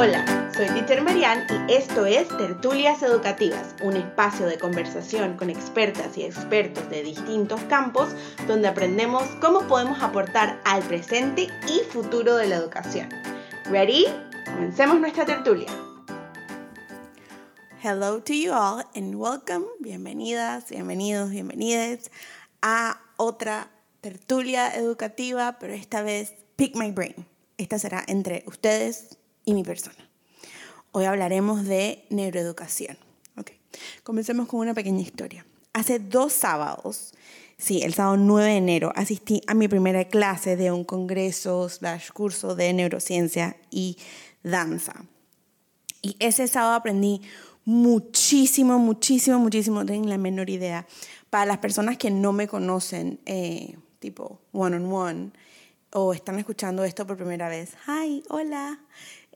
Hola, soy Teacher Marian y esto es Tertulias Educativas, un espacio de conversación con expertas y expertos de distintos campos donde aprendemos cómo podemos aportar al presente y futuro de la educación. ¿Ready? Comencemos nuestra tertulia. Hello to you all and welcome, bienvenidas, bienvenidos, bienvenidas a otra tertulia educativa, pero esta vez Pick My Brain. Esta será entre ustedes y mi persona. Hoy hablaremos de neuroeducación. Okay. Comencemos con una pequeña historia. Hace dos sábados, sí, el sábado 9 de enero, asistí a mi primera clase de un congreso slash curso de neurociencia y danza. Y ese sábado aprendí muchísimo, muchísimo, muchísimo, no tengo la menor idea. Para las personas que no me conocen, eh, tipo one on one, o están escuchando esto por primera vez, hi, hola,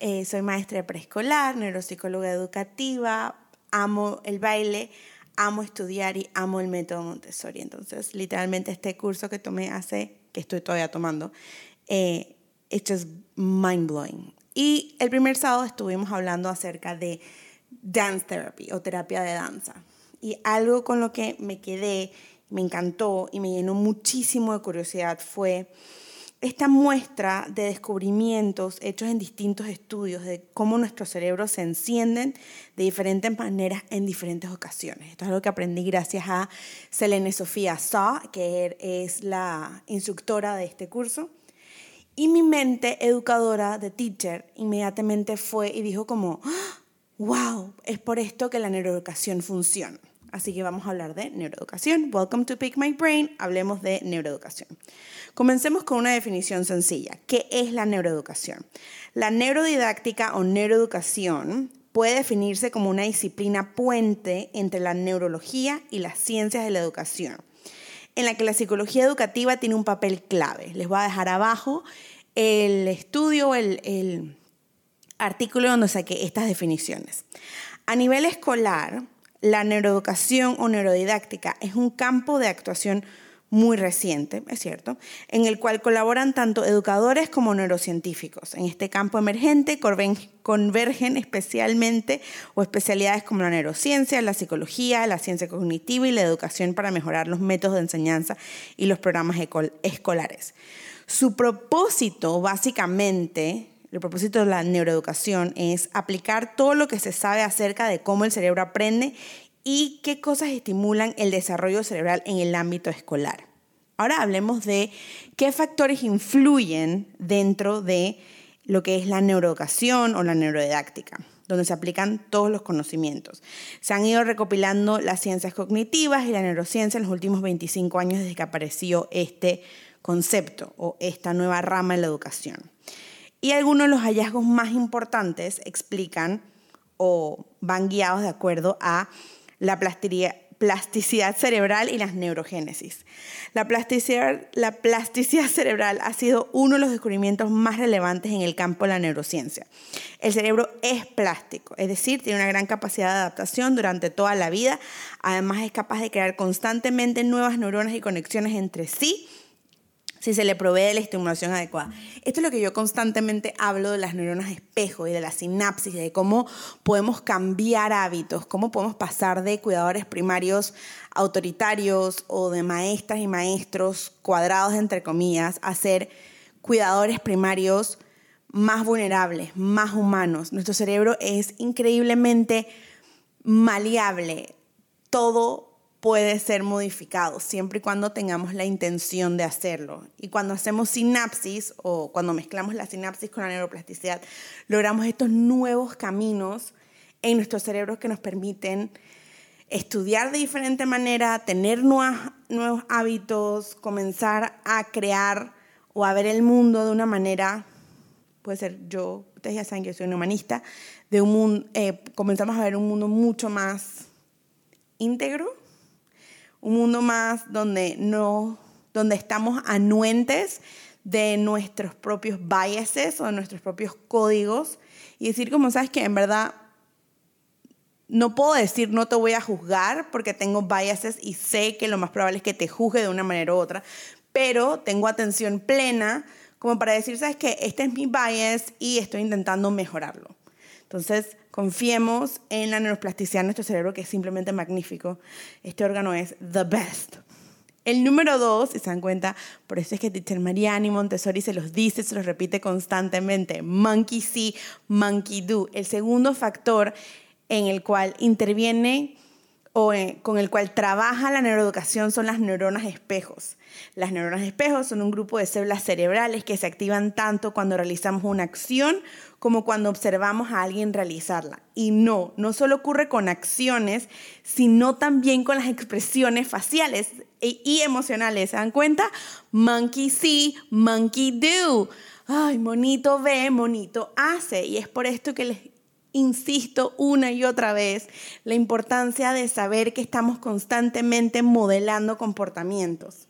eh, soy maestra preescolar, neuropsicóloga educativa, amo el baile, amo estudiar y amo el método Montessori. Entonces, literalmente este curso que tomé hace, que estoy todavía tomando, eh, esto es mind blowing. Y el primer sábado estuvimos hablando acerca de dance therapy o terapia de danza. Y algo con lo que me quedé, me encantó y me llenó muchísimo de curiosidad fue esta muestra de descubrimientos hechos en distintos estudios de cómo nuestros cerebros se encienden de diferentes maneras en diferentes ocasiones. Esto es algo que aprendí gracias a Selene Sofía Sa, que es la instructora de este curso. Y mi mente educadora de teacher inmediatamente fue y dijo como, wow, es por esto que la neuroeducación funciona. Así que vamos a hablar de neuroeducación. Welcome to Pick My Brain. Hablemos de neuroeducación. Comencemos con una definición sencilla. ¿Qué es la neuroeducación? La neurodidáctica o neuroeducación puede definirse como una disciplina puente entre la neurología y las ciencias de la educación, en la que la psicología educativa tiene un papel clave. Les voy a dejar abajo el estudio, el, el artículo donde saqué estas definiciones. A nivel escolar, la neuroeducación o neurodidáctica es un campo de actuación muy reciente, es cierto, en el cual colaboran tanto educadores como neurocientíficos. En este campo emergente convergen especialmente o especialidades como la neurociencia, la psicología, la ciencia cognitiva y la educación para mejorar los métodos de enseñanza y los programas escolares. Su propósito, básicamente, el propósito de la neuroeducación es aplicar todo lo que se sabe acerca de cómo el cerebro aprende y qué cosas estimulan el desarrollo cerebral en el ámbito escolar. Ahora hablemos de qué factores influyen dentro de lo que es la neuroeducación o la neurodidáctica, donde se aplican todos los conocimientos. Se han ido recopilando las ciencias cognitivas y la neurociencia en los últimos 25 años desde que apareció este concepto o esta nueva rama en la educación. Y algunos de los hallazgos más importantes explican o van guiados de acuerdo a la plasticidad cerebral y las neurogénesis. La plasticidad, la plasticidad cerebral ha sido uno de los descubrimientos más relevantes en el campo de la neurociencia. El cerebro es plástico, es decir, tiene una gran capacidad de adaptación durante toda la vida. Además, es capaz de crear constantemente nuevas neuronas y conexiones entre sí si se le provee la estimulación adecuada. Esto es lo que yo constantemente hablo de las neuronas espejo y de la sinapsis, de cómo podemos cambiar hábitos, cómo podemos pasar de cuidadores primarios autoritarios o de maestras y maestros cuadrados entre comillas a ser cuidadores primarios más vulnerables, más humanos. Nuestro cerebro es increíblemente maleable. Todo puede ser modificado siempre y cuando tengamos la intención de hacerlo. Y cuando hacemos sinapsis o cuando mezclamos la sinapsis con la neuroplasticidad, logramos estos nuevos caminos en nuestro cerebro que nos permiten estudiar de diferente manera, tener nuevos hábitos, comenzar a crear o a ver el mundo de una manera, puede ser yo, ustedes ya saben que yo soy un humanista, de un eh, comenzamos a ver un mundo mucho más íntegro, un mundo más donde no, donde estamos anuentes de nuestros propios biases o de nuestros propios códigos y decir como sabes que en verdad no puedo decir no te voy a juzgar porque tengo biases y sé que lo más probable es que te juzgue de una manera u otra, pero tengo atención plena como para decir, sabes que este es mi bias y estoy intentando mejorarlo. Entonces, confiemos en la neuroplasticidad de nuestro cerebro, que es simplemente magnífico. Este órgano es the best. El número dos, si se dan cuenta, por eso es que teacher Mariani Montessori se los dice, se los repite constantemente, monkey see, monkey do. El segundo factor en el cual interviene o eh, con el cual trabaja la neuroeducación son las neuronas espejos. Las neuronas espejos son un grupo de células cerebrales que se activan tanto cuando realizamos una acción como cuando observamos a alguien realizarla. Y no, no solo ocurre con acciones, sino también con las expresiones faciales e, y emocionales. ¿Se dan cuenta? Monkey see, monkey do. Ay, monito ve, monito hace. Y es por esto que les insisto una y otra vez la importancia de saber que estamos constantemente modelando comportamientos.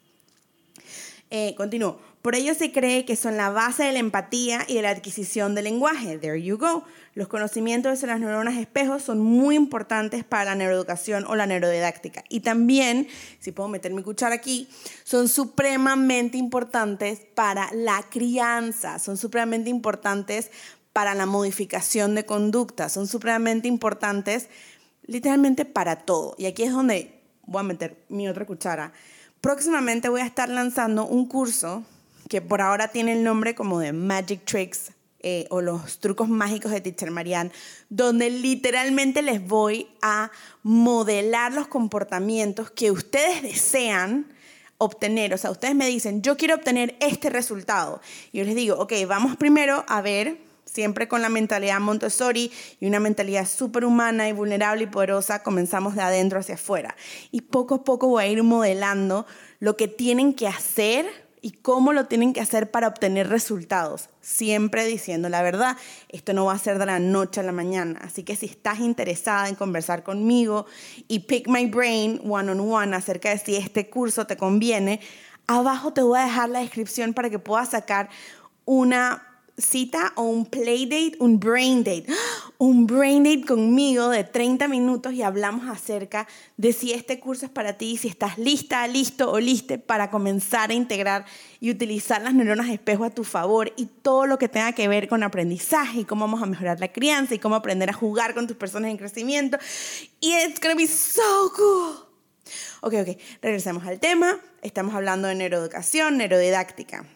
Eh, continúo. Por ello se cree que son la base de la empatía y de la adquisición del lenguaje. There you go. Los conocimientos de las neuronas espejos son muy importantes para la neuroeducación o la neurodidáctica. Y también, si puedo meter mi cuchara aquí, son supremamente importantes para la crianza, son supremamente importantes para la modificación de conducta, son supremamente importantes literalmente para todo. Y aquí es donde voy a meter mi otra cuchara. Próximamente voy a estar lanzando un curso que por ahora tiene el nombre como de Magic Tricks eh, o los trucos mágicos de Teacher Marianne, donde literalmente les voy a modelar los comportamientos que ustedes desean obtener. O sea, ustedes me dicen, yo quiero obtener este resultado. Y yo les digo, ok, vamos primero a ver siempre con la mentalidad Montessori y una mentalidad superhumana y vulnerable y poderosa, comenzamos de adentro hacia afuera. Y poco a poco voy a ir modelando lo que tienen que hacer y cómo lo tienen que hacer para obtener resultados. Siempre diciendo la verdad, esto no va a ser de la noche a la mañana. Así que si estás interesada en conversar conmigo y pick my brain one on one acerca de si este curso te conviene, abajo te voy a dejar la descripción para que puedas sacar una cita o un play date, un brain date, un brain date conmigo de 30 minutos y hablamos acerca de si este curso es para ti, si estás lista, listo o liste para comenzar a integrar y utilizar las neuronas espejo a tu favor y todo lo que tenga que ver con aprendizaje y cómo vamos a mejorar la crianza y cómo aprender a jugar con tus personas en crecimiento. Y it's gonna be so cool. Ok, ok, regresemos al tema. Estamos hablando de neuroeducación, neurodidáctica.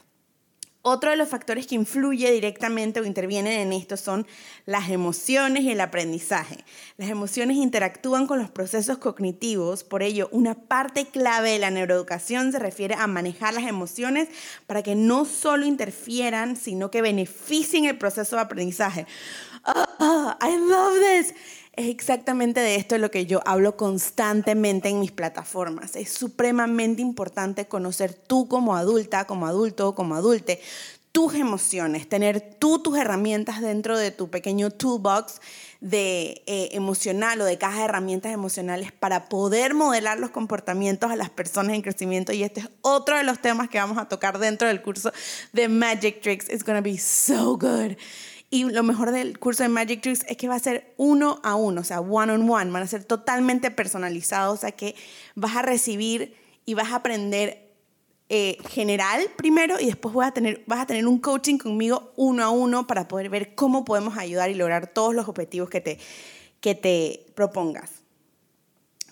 Otro de los factores que influye directamente o intervienen en esto son las emociones y el aprendizaje. Las emociones interactúan con los procesos cognitivos, por ello una parte clave de la neuroeducación se refiere a manejar las emociones para que no solo interfieran, sino que beneficien el proceso de aprendizaje. Oh, I love this. Es exactamente de esto lo que yo hablo constantemente en mis plataformas. Es supremamente importante conocer tú como adulta, como adulto, como adulte, tus emociones, tener tú tus herramientas dentro de tu pequeño toolbox de eh, emocional o de caja de herramientas emocionales para poder modelar los comportamientos a las personas en crecimiento y este es otro de los temas que vamos a tocar dentro del curso de Magic Tricks. It's gonna be so good. Y lo mejor del curso de Magic Tricks es que va a ser uno a uno, o sea, one on one, van a ser totalmente personalizados, o sea que vas a recibir y vas a aprender eh, general primero y después a tener, vas a tener un coaching conmigo uno a uno para poder ver cómo podemos ayudar y lograr todos los objetivos que te, que te propongas.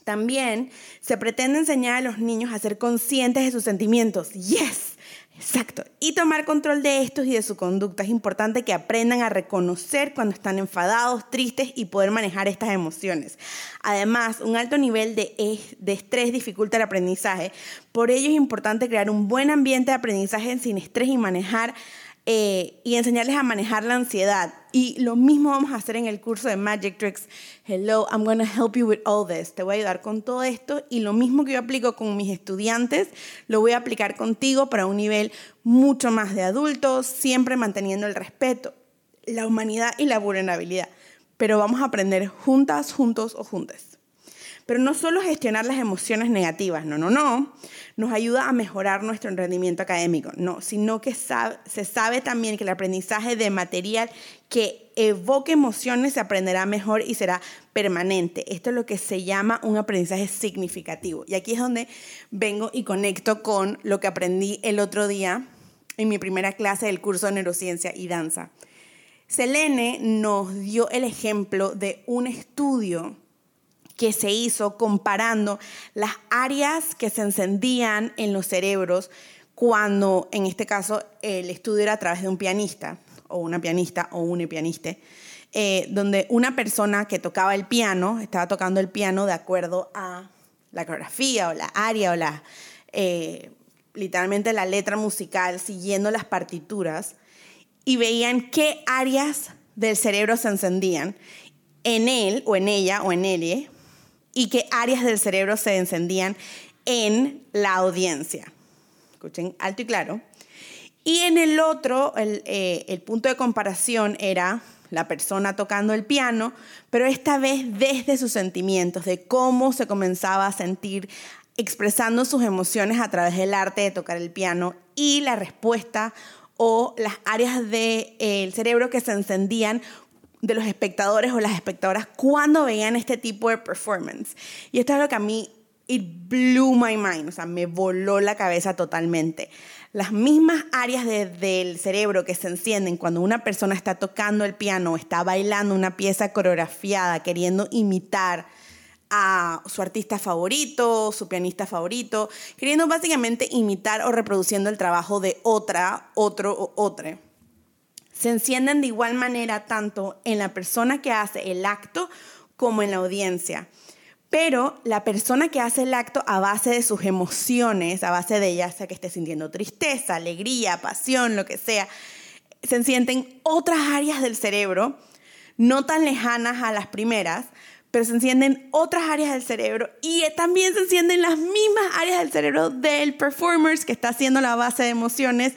También se pretende enseñar a los niños a ser conscientes de sus sentimientos. Yes, Exacto. Y tomar control de estos y de su conducta. Es importante que aprendan a reconocer cuando están enfadados, tristes y poder manejar estas emociones. Además, un alto nivel de, estrés dificulta el aprendizaje. Por ello es importante crear un buen ambiente de aprendizaje sin estrés y manejar eh, y enseñarles a manejar la ansiedad. Y lo mismo vamos a hacer en el curso de Magic Tricks. Hello, I'm going to help you with all this. Te voy a ayudar con todo esto y lo mismo que yo aplico con mis estudiantes, lo voy a aplicar contigo para un nivel mucho más de adultos, siempre manteniendo el respeto, la humanidad y la vulnerabilidad. Pero vamos a aprender juntas, juntos o juntas. Pero no solo gestionar las emociones negativas, no, no, no, nos ayuda a mejorar nuestro rendimiento académico, no, sino que se sabe también que el aprendizaje de material que evoque emociones se aprenderá mejor y será permanente. Esto es lo que se llama un aprendizaje significativo. Y aquí es donde vengo y conecto con lo que aprendí el otro día en mi primera clase del curso de neurociencia y danza. Selene nos dio el ejemplo de un estudio que se hizo comparando las áreas que se encendían en los cerebros cuando, en este caso, el estudio era a través de un pianista, o una pianista, o un pianista, eh, donde una persona que tocaba el piano, estaba tocando el piano de acuerdo a la coreografía, o la área, o la, eh, literalmente la letra musical, siguiendo las partituras, y veían qué áreas del cerebro se encendían en él, o en ella, o en él, y qué áreas del cerebro se encendían en la audiencia. Escuchen alto y claro. Y en el otro, el, eh, el punto de comparación era la persona tocando el piano, pero esta vez desde sus sentimientos, de cómo se comenzaba a sentir expresando sus emociones a través del arte de tocar el piano y la respuesta o las áreas del cerebro que se encendían de los espectadores o las espectadoras cuando veían este tipo de performance. Y esto es lo que a mí, it blew my mind, o sea, me voló la cabeza totalmente. Las mismas áreas del cerebro que se encienden cuando una persona está tocando el piano o está bailando una pieza coreografiada, queriendo imitar a su artista favorito, su pianista favorito, queriendo básicamente imitar o reproduciendo el trabajo de otra, otro o otra se encienden de igual manera tanto en la persona que hace el acto como en la audiencia. Pero la persona que hace el acto a base de sus emociones, a base de ya sea que esté sintiendo tristeza, alegría, pasión, lo que sea, se encienden otras áreas del cerebro, no tan lejanas a las primeras, pero se encienden otras áreas del cerebro y también se encienden las mismas áreas del cerebro del performer que está haciendo la base de emociones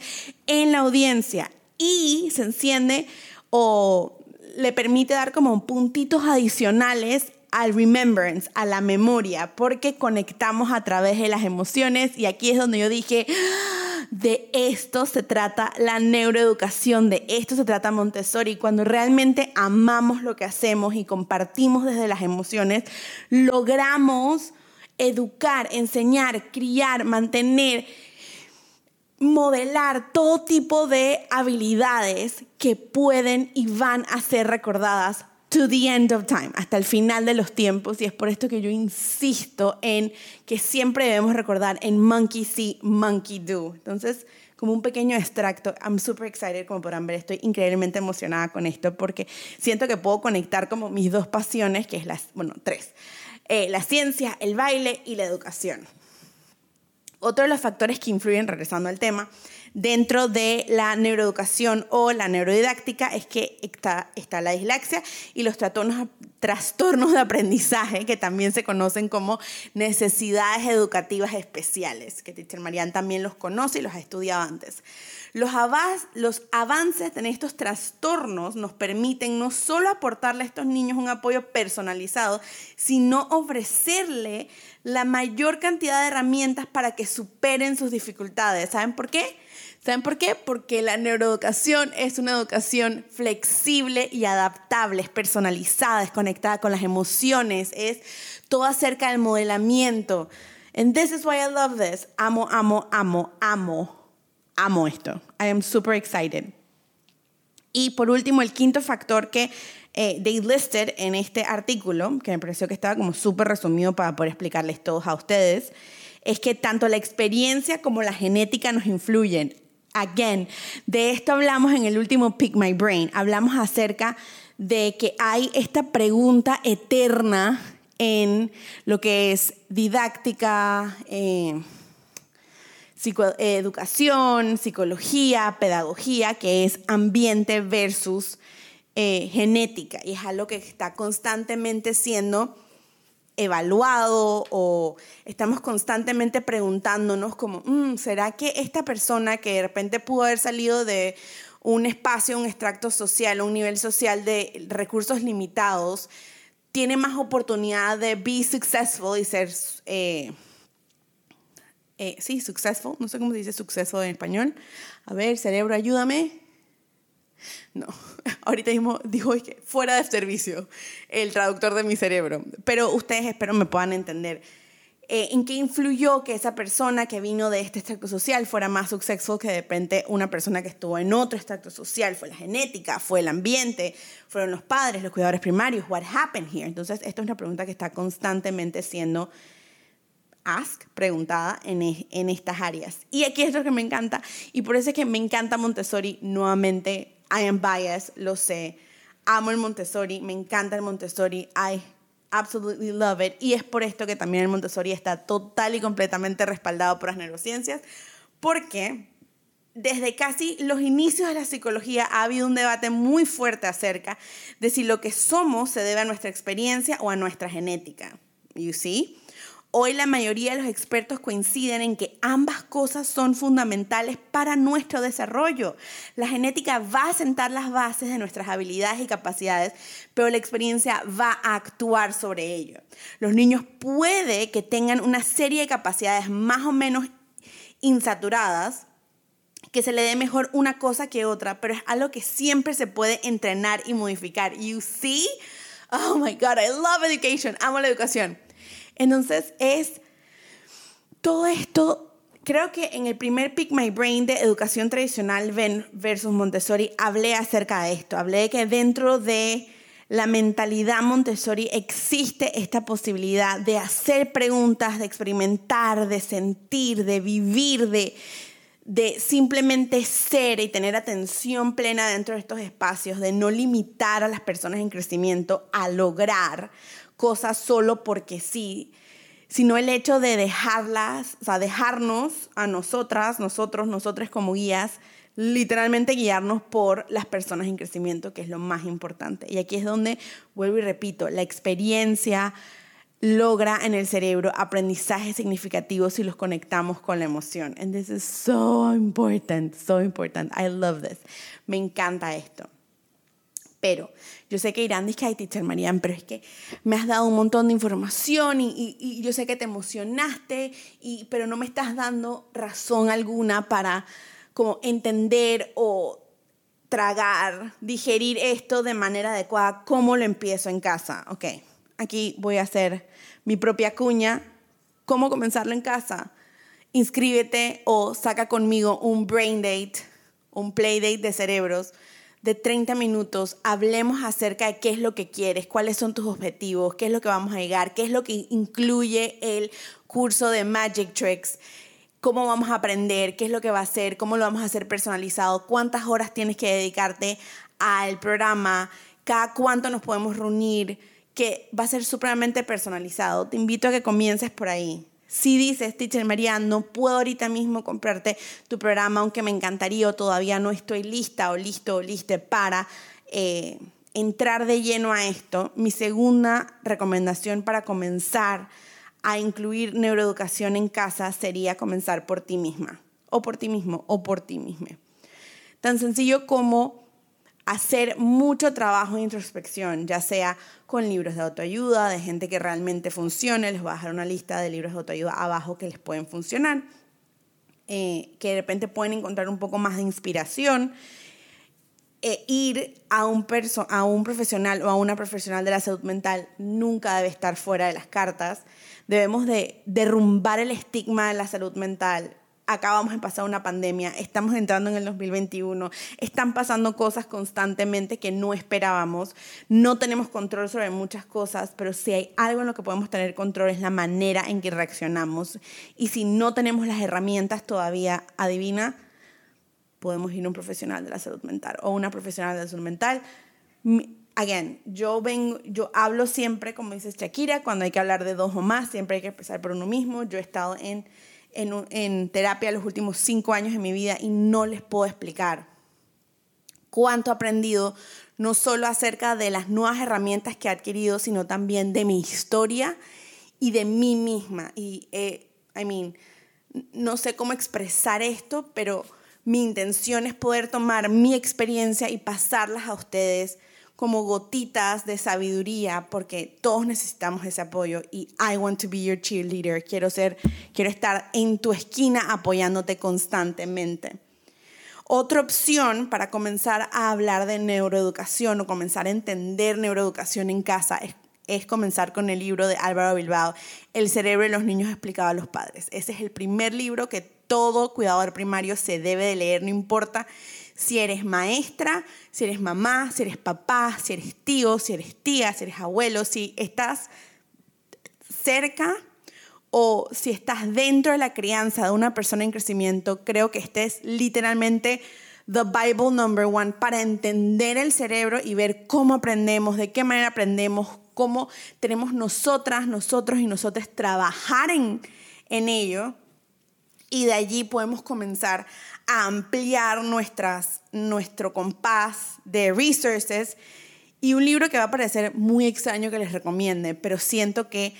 en la audiencia y se enciende o le permite dar como puntitos adicionales al remembrance, a la memoria, porque conectamos a través de las emociones. Y aquí es donde yo dije, ah, de esto se trata la neuroeducación, de esto se trata Montessori, cuando realmente amamos lo que hacemos y compartimos desde las emociones, logramos educar, enseñar, criar, mantener modelar todo tipo de habilidades que pueden y van a ser recordadas to the end of time, hasta el final de los tiempos. Y es por esto que yo insisto en que siempre debemos recordar en monkey see, monkey do. Entonces, como un pequeño extracto, I'm super excited, como podrán ver, estoy increíblemente emocionada con esto porque siento que puedo conectar como mis dos pasiones, que es las, bueno, tres, eh, la ciencia, el baile y la educación. Otro de los factores que influyen, regresando al tema, dentro de la neuroeducación o la neurodidáctica es que está, está la dislexia y los trastornos, trastornos de aprendizaje, que también se conocen como necesidades educativas especiales, que Teacher Marianne también los conoce y los ha estudiado antes. Los, los avances en estos trastornos nos permiten no solo aportarle a estos niños un apoyo personalizado, sino ofrecerle la mayor cantidad de herramientas para que superen sus dificultades. ¿Saben por qué? ¿Saben por qué? Porque la neuroeducación es una educación flexible y adaptable, es personalizada, es conectada con las emociones, es todo acerca del modelamiento. And this is why I love this. Amo, amo, amo, amo amo esto. I am super excited. Y por último, el quinto factor que eh, they listed en este artículo, que me pareció que estaba como súper resumido para poder explicarles todos a ustedes, es que tanto la experiencia como la genética nos influyen. De esto hablamos en el último Pick My Brain. Hablamos acerca de que hay esta pregunta eterna en lo que es didáctica, eh, educación, psicología, pedagogía, que es ambiente versus eh, genética. Y es algo que está constantemente siendo evaluado o estamos constantemente preguntándonos como, mm, ¿será que esta persona que de repente pudo haber salido de un espacio, un extracto social, un nivel social de recursos limitados, tiene más oportunidad de be successful y ser... Eh, eh, sí, successful, no sé cómo se dice successful en español. A ver, cerebro, ayúdame. No, ahorita mismo dijo que fuera de servicio el traductor de mi cerebro. Pero ustedes espero me puedan entender. eh, en qué influyó que esa persona que vino de este extracto social fuera más successful que de repente una persona que estuvo en otro extracto social. Fue la genética, fue el ambiente, fueron los padres, los cuidadores primarios. What happened here? Entonces, esto es una pregunta que está constantemente siendo ask, preguntada en, en estas áreas. Y aquí es lo que me encanta. Y por eso es que me encanta Montessori. Nuevamente, I am biased, lo sé. Amo el Montessori, me encanta el Montessori. I absolutely love it. Y es por esto que también el Montessori está total y completamente respaldado por las neurociencias, porque desde casi los inicios de la psicología ha habido un debate muy fuerte acerca de si lo que somos se debe a nuestra experiencia o a nuestra genética. You see? Hoy la mayoría de los expertos coinciden en que ambas cosas son fundamentales para nuestro desarrollo. La genética va a sentar las bases de nuestras habilidades y capacidades, pero la experiencia va a actuar sobre ello. Los niños puede que tengan una serie de capacidades más o menos insaturadas, que se le dé mejor una cosa que otra, pero es algo que siempre se puede entrenar y modificar. You see? Oh my God, I love education. Amo la educación. Entonces es todo esto, creo que en el primer Pick My Brain de educación tradicional versus Montessori hablé acerca de esto, hablé de que dentro de la mentalidad Montessori existe esta posibilidad de hacer preguntas, de experimentar, de sentir, de vivir, de, de simplemente ser y tener atención plena dentro de estos espacios, de no limitar a las personas en crecimiento a lograr cosas solo porque sí, sino el hecho de dejarlas, o sea, dejarnos a nosotras, nosotros, nosotros como guías, literalmente guiarnos por las personas en crecimiento, que es lo más importante. Y aquí es donde, vuelvo y repito, la experiencia logra en el cerebro aprendizajes significativos si los conectamos con la emoción. And this is so important, so important. I love this. Me encanta esto. Pero yo sé que irán, dice, ay, teacher Marian, pero es que me has dado un montón de información y, y, yo sé que te emocionaste, y, pero no me estás dando razón alguna para como entender o tragar, digerir esto de manera adecuada, ¿cómo lo empiezo en casa? Ok, aquí voy a hacer mi propia cuña. ¿Cómo comenzarlo en casa? Inscríbete o saca conmigo un brain date, un play date de cerebros de 30 minutos hablemos acerca de qué es lo que quieres, cuáles son tus objetivos, qué es lo que vamos a llegar, qué es lo que incluye el curso de Magic Tricks, cómo vamos a aprender, qué es lo que va a hacer, cómo lo vamos a hacer personalizado, cuántas horas tienes que dedicarte al programa, cada cuánto nos podemos reunir, que va a ser supremamente personalizado. Te invito a que comiences por ahí. Si dices, teacher María, no puedo ahorita mismo comprarte tu programa, aunque me encantaría o todavía no estoy lista o listo o liste para eh, entrar de lleno a esto, mi segunda recomendación para comenzar a incluir neuroeducación en casa sería comenzar por ti misma, o por ti mismo, o por ti misma. Tan sencillo como hacer mucho trabajo de introspección, ya sea con libros de autoayuda, de gente que realmente funcione. Les voy a dejar una lista de libros de autoayuda abajo que les pueden funcionar, eh, que de repente pueden encontrar un poco más de inspiración. E ir a un, a un profesional o a una profesional de la salud mental nunca debe estar fuera de las cartas. Debemos de derrumbar el estigma de la salud mental acabamos de pasar una pandemia, estamos entrando en el 2021, están pasando cosas constantemente que no esperábamos, no tenemos control sobre muchas cosas, pero si hay algo en lo que podemos tener control es la manera en que reaccionamos. Y si no tenemos las herramientas todavía, adivina, podemos ir a un profesional de la salud mental o una profesional de la salud mental. Again, yo, vengo, yo hablo siempre, como dice Shakira, cuando hay que hablar de dos o más, siempre hay que empezar por uno mismo. Yo he estado en en, terapia los últimos cinco años de mi vida y no les puedo explicar cuánto he aprendido, no solo acerca de las nuevas herramientas que he adquirido, sino también de mi historia y de mí misma. Y, eh, I mean, no sé cómo expresar esto, pero mi intención es poder tomar mi experiencia y pasarlas a ustedes como gotitas de sabiduría, porque todos necesitamos ese apoyo y I want to be your cheerleader. Quiero ser, quiero estar en tu esquina apoyándote constantemente. Otra opción para comenzar a hablar de neuroeducación o comenzar a entender neuroeducación en casa es es comenzar con el libro de Álvaro Bilbao, El cerebro de los niños explicado a los padres. Ese es el primer libro que todo cuidador primario se debe de leer, no importa si eres maestra, si eres mamá, si eres papá, si eres tío, si eres tía, si eres abuelo, si estás cerca o si estás dentro de la crianza de una persona en crecimiento, creo que este es literalmente the Bible number one para entender el cerebro y ver cómo aprendemos, de qué manera aprendemos, cómo tenemos nosotras, nosotros y nosotras trabajar en, en ello. Y de allí podemos comenzar a ampliar nuestras, nuestro compás de resources. Y un libro que va a parecer muy extraño que les recomiende, pero siento que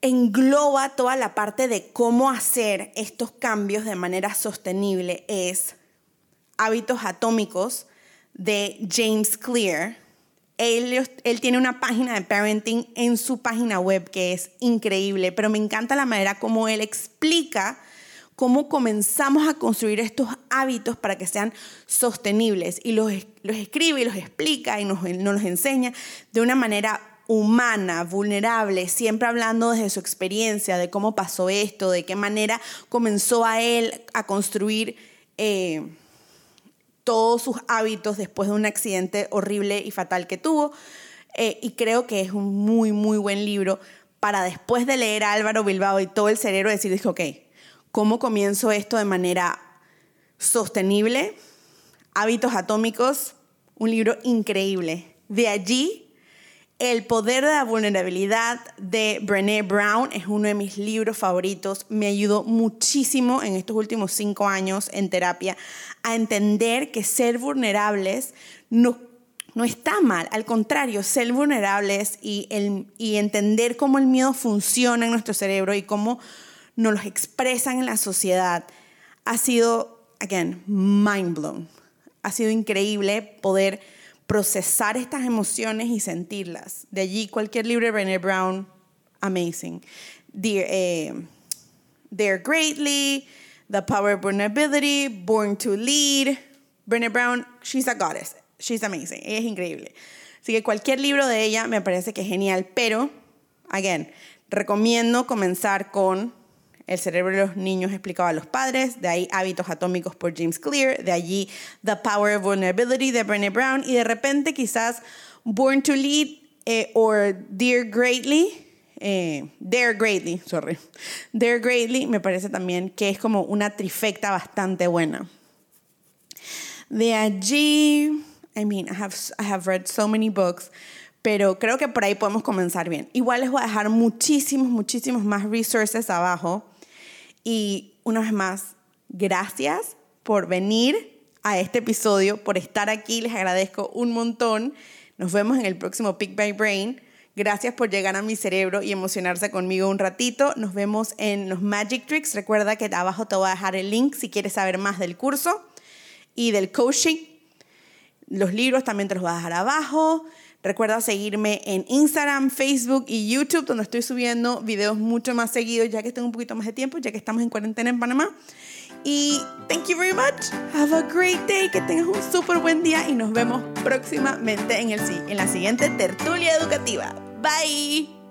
engloba toda la parte de cómo hacer estos cambios de manera sostenible es Hábitos Atómicos de James Clear. Él, él, tiene una página de parenting en su página web que es increíble, pero me encanta la manera como él explica cómo comenzamos a construir estos hábitos para que sean sostenibles y los, los escribe y los explica y nos, nos los enseña de una manera humana, vulnerable, siempre hablando desde su experiencia, de cómo pasó esto, de qué manera comenzó a él a construir eh, todos sus hábitos después de un accidente horrible y fatal que tuvo. Eh, y creo que es un muy, muy buen libro para después de leer a Álvaro Bilbao y todo el cerebro decir, ok, ¿cómo comienzo esto de manera sostenible? Hábitos atómicos, un libro increíble. De allí el poder de la vulnerabilidad de Brené Brown es uno de mis libros favoritos. Me ayudó muchísimo en estos últimos cinco años en terapia a entender que ser vulnerables no, no está mal. Al contrario, ser vulnerables y, el, y entender cómo el miedo funciona en nuestro cerebro y cómo nos los expresan en la sociedad ha sido, again, mind blown. Ha sido increíble poder procesar estas emociones y sentirlas. De allí cualquier libro de Brené Brown, amazing. Dear, eh, Greatly, The Power of Vulnerability, Born to Lead. Brené Brown, she's a goddess. She's amazing. es increíble. Así que cualquier libro de ella me parece que es genial, pero, again, recomiendo comenzar con el cerebro de los niños explicado a los padres, de ahí Hábitos Atómicos por James Clear, de allí The Power of Vulnerability de Brené Brown y de repente quizás Born to Lead eh, o Dear Greatly, eh, Dare Greatly, sorry, Dare Greatly me parece también que es como una trifecta bastante buena. De allí, I mean, I have, I have read so many books, pero creo que por ahí podemos comenzar bien. Igual les voy a dejar muchísimos, muchísimos más resources abajo y una vez más, gracias por venir a este episodio, por estar aquí. Les agradezco un montón. Nos vemos en el próximo Pick by Brain. Gracias por llegar a mi cerebro y emocionarse conmigo un ratito. Nos vemos en los Magic Tricks. Recuerda que abajo te voy a dejar el link si quieres saber más del curso y del coaching. Los libros también te los voy a dejar abajo. Recuerda seguirme en Instagram, Facebook y YouTube, donde estoy subiendo videos mucho más seguidos, ya que tengo un poquito más de tiempo, ya que estamos en cuarentena en Panamá. Y thank you very much. Have a great day. Que tengas un súper buen día y nos vemos próximamente en, el, en la siguiente tertulia educativa. Bye.